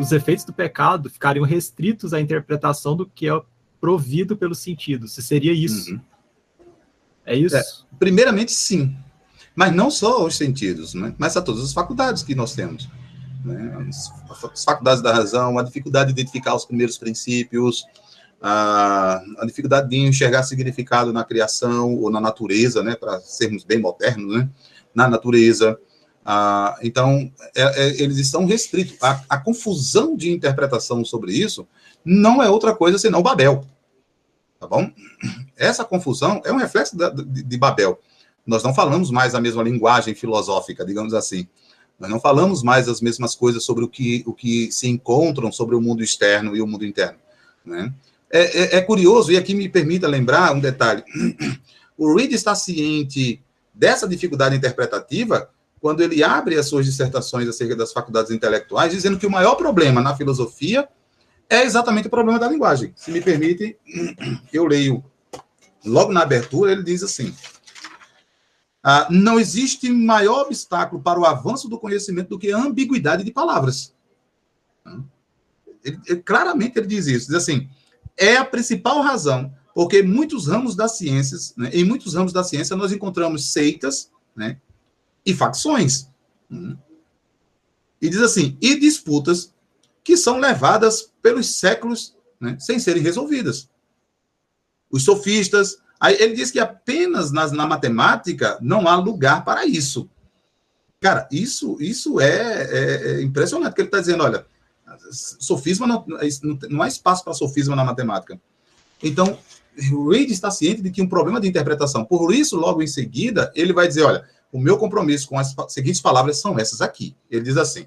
os efeitos do pecado ficariam restritos à interpretação do que é provido pelos sentidos. Se seria isso. Uhum. É isso? É, primeiramente, sim. Mas não só os sentidos, né? mas a todas as faculdades que nós temos. Né? As faculdades da razão, a dificuldade de identificar os primeiros princípios, a, a dificuldade de enxergar significado na criação ou na natureza, né? para sermos bem modernos, né? na natureza. Ah, então, é, é, eles estão restritos. A, a, confusão de interpretação sobre isso não é outra coisa senão Babel. Tá bom? Essa confusão é um reflexo da, de, de, Babel. Nós não falamos mais a mesma linguagem filosófica, digamos assim. Nós não falamos mais as mesmas coisas sobre o que, o que se encontram sobre o mundo externo e o mundo interno. Né? É, é, é curioso, e aqui me permita lembrar um detalhe. O Reed está ciente dessa dificuldade interpretativa quando ele abre as suas dissertações acerca das faculdades intelectuais, dizendo que o maior problema na filosofia é exatamente o problema da linguagem. Se me permite, eu leio logo na abertura, ele diz assim: ah, não existe maior obstáculo para o avanço do conhecimento do que a ambiguidade de palavras. Ele, ele, claramente ele diz isso, diz assim, é a principal razão porque muitos ramos das ciências, né, em muitos ramos da ciência nós encontramos seitas, né, e facções. Hum. E diz assim, e disputas que são levadas pelos séculos né, sem serem resolvidas. Os sofistas. Aí ele diz que apenas nas, na matemática não há lugar para isso. Cara, isso, isso é, é, é impressionante, que ele está dizendo, olha, sofisma não, não há espaço para sofisma na matemática. Então, Reid está ciente de que um problema de interpretação. Por isso, logo em seguida, ele vai dizer, olha, o meu compromisso com as seguintes palavras são essas aqui. Ele diz assim: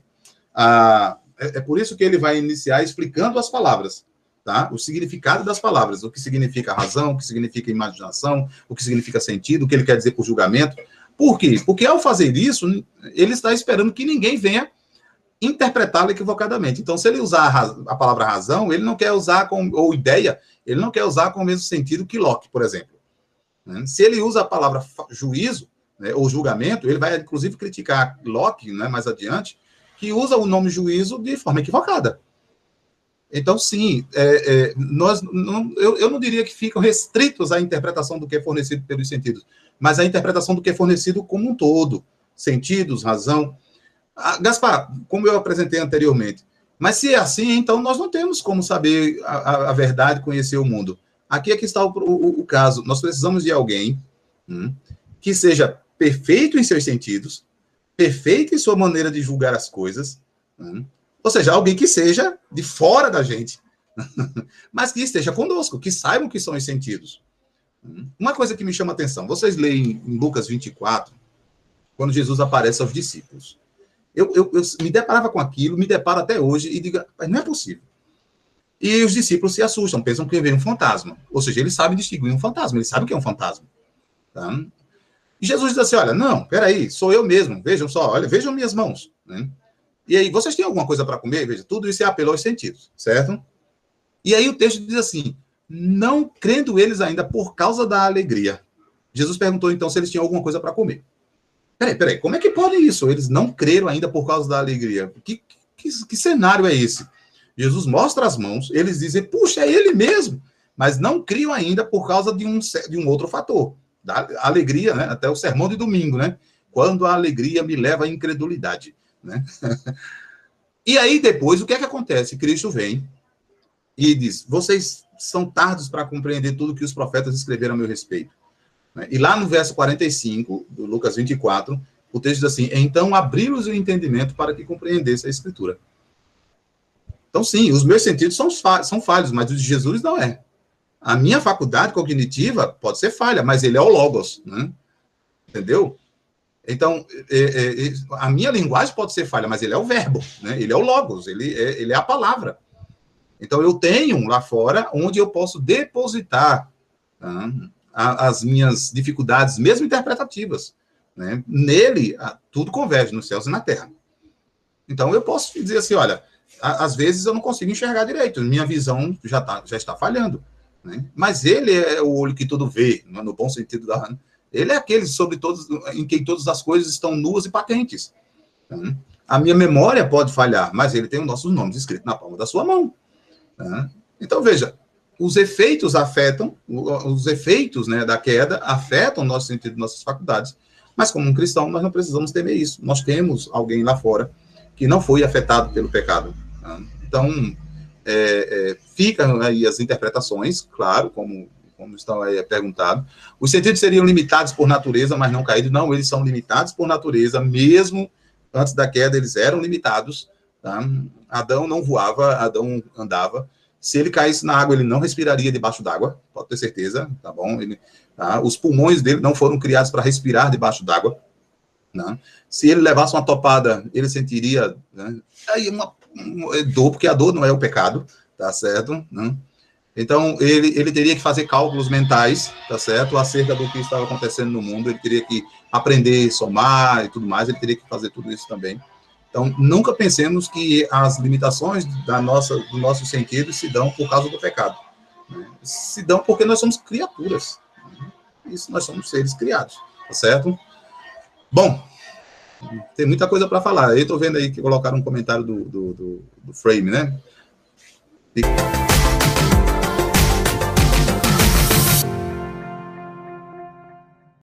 ah, é, é, por isso que ele vai iniciar explicando as palavras, tá? O significado das palavras, o que significa razão, o que significa imaginação, o que significa sentido, o que ele quer dizer por julgamento. Por quê? Porque ao fazer isso, ele está esperando que ninguém venha interpretá-la equivocadamente. Então, se ele usar a, a, palavra razão, ele não quer usar com, ou ideia, ele não quer usar com o mesmo sentido que Locke, por exemplo. Né? Se ele usa a palavra juízo, né, ou julgamento, ele vai inclusive criticar Locke, né, mais adiante, que usa o nome juízo de forma equivocada. Então, sim, é, é, nós, não, eu, eu não diria que ficam restritos à interpretação do que é fornecido pelos sentidos, mas à interpretação do que é fornecido como um todo. Sentidos, razão. Ah, Gaspar, como eu apresentei anteriormente, mas se é assim, então nós não temos como saber a, a verdade, conhecer o mundo. Aqui é que está o, o, o caso. Nós precisamos de alguém hum, que seja perfeito em seus sentidos, perfeito em sua maneira de julgar as coisas, hum? ou seja, alguém que seja de fora da gente, mas que esteja conosco, que saibam que são os sentidos. Uma coisa que me chama a atenção, vocês leem em Lucas 24, quando Jesus aparece aos discípulos. Eu, eu, eu me deparava com aquilo, me deparo até hoje e digo, mas não é possível. E os discípulos se assustam, pensam que vem um fantasma. Ou seja, eles sabem distinguir um fantasma, eles sabem que é um fantasma. Tá? E Jesus diz assim: olha, não, peraí, sou eu mesmo, vejam só, olha, vejam minhas mãos. Né? E aí, vocês têm alguma coisa para comer? Veja, tudo isso é apelo aos sentidos, certo? E aí o texto diz assim: não crendo eles ainda por causa da alegria. Jesus perguntou então se eles tinham alguma coisa para comer. Peraí, peraí, como é que pode isso? Eles não creram ainda por causa da alegria. Que, que, que cenário é esse? Jesus mostra as mãos, eles dizem, puxa, é ele mesmo, mas não criam ainda por causa de um, de um outro fator da alegria, né? Até o sermão de domingo, né? Quando a alegria me leva à incredulidade, né? e aí depois o que é que acontece? Cristo vem e diz: "Vocês são tardos para compreender tudo que os profetas escreveram a meu respeito". Né? E lá no verso 45 do Lucas 24, o texto diz assim: "Então abriu-lhes o entendimento para que compreendesse a escritura". Então, sim, os meus sentidos são falhos, mas os de Jesus não é. A minha faculdade cognitiva pode ser falha, mas ele é o Logos, né? Entendeu? Então, é, é, é, a minha linguagem pode ser falha, mas ele é o verbo, né? Ele é o Logos, ele é, ele é a palavra. Então, eu tenho lá fora onde eu posso depositar tá? as minhas dificuldades, mesmo interpretativas. Né? Nele, tudo converge nos céus e na terra. Então, eu posso dizer assim, olha, às vezes eu não consigo enxergar direito, minha visão já, tá, já está falhando. Né? Mas ele é o olho que tudo vê, é? no bom sentido da. Ele é aquele sobre todos, em quem todas as coisas estão nuas e patentes. Né? A minha memória pode falhar, mas ele tem os nossos nomes escritos na palma da sua mão. Né? Então, veja, os efeitos afetam, os efeitos né, da queda afetam o nosso sentido, nossas faculdades. Mas, como um cristão, nós não precisamos temer isso. Nós temos alguém lá fora que não foi afetado pelo pecado. Né? Então, é, é, ficam aí as interpretações, claro, como, como estão aí perguntado. Os sentidos seriam limitados por natureza, mas não caídos. Não, eles são limitados por natureza, mesmo antes da queda, eles eram limitados. Tá? Adão não voava, Adão andava. Se ele caísse na água, ele não respiraria debaixo d'água, pode ter certeza, tá bom? Ele, tá? Os pulmões dele não foram criados para respirar debaixo d'água. Né? Se ele levasse uma topada, ele sentiria né? aí uma, dor, porque a dor não é o pecado, tá certo? Né? Então, ele, ele teria que fazer cálculos mentais, tá certo? Acerca do que estava acontecendo no mundo, ele teria que aprender somar e tudo mais, ele teria que fazer tudo isso também. Então, nunca pensemos que as limitações da nossa, do nosso sentido se dão por causa do pecado. Né? Se dão porque nós somos criaturas. Isso, nós somos seres criados, tá certo? Bom, tem muita coisa para falar. Eu estou vendo aí que colocaram um comentário do, do, do, do frame, né? E...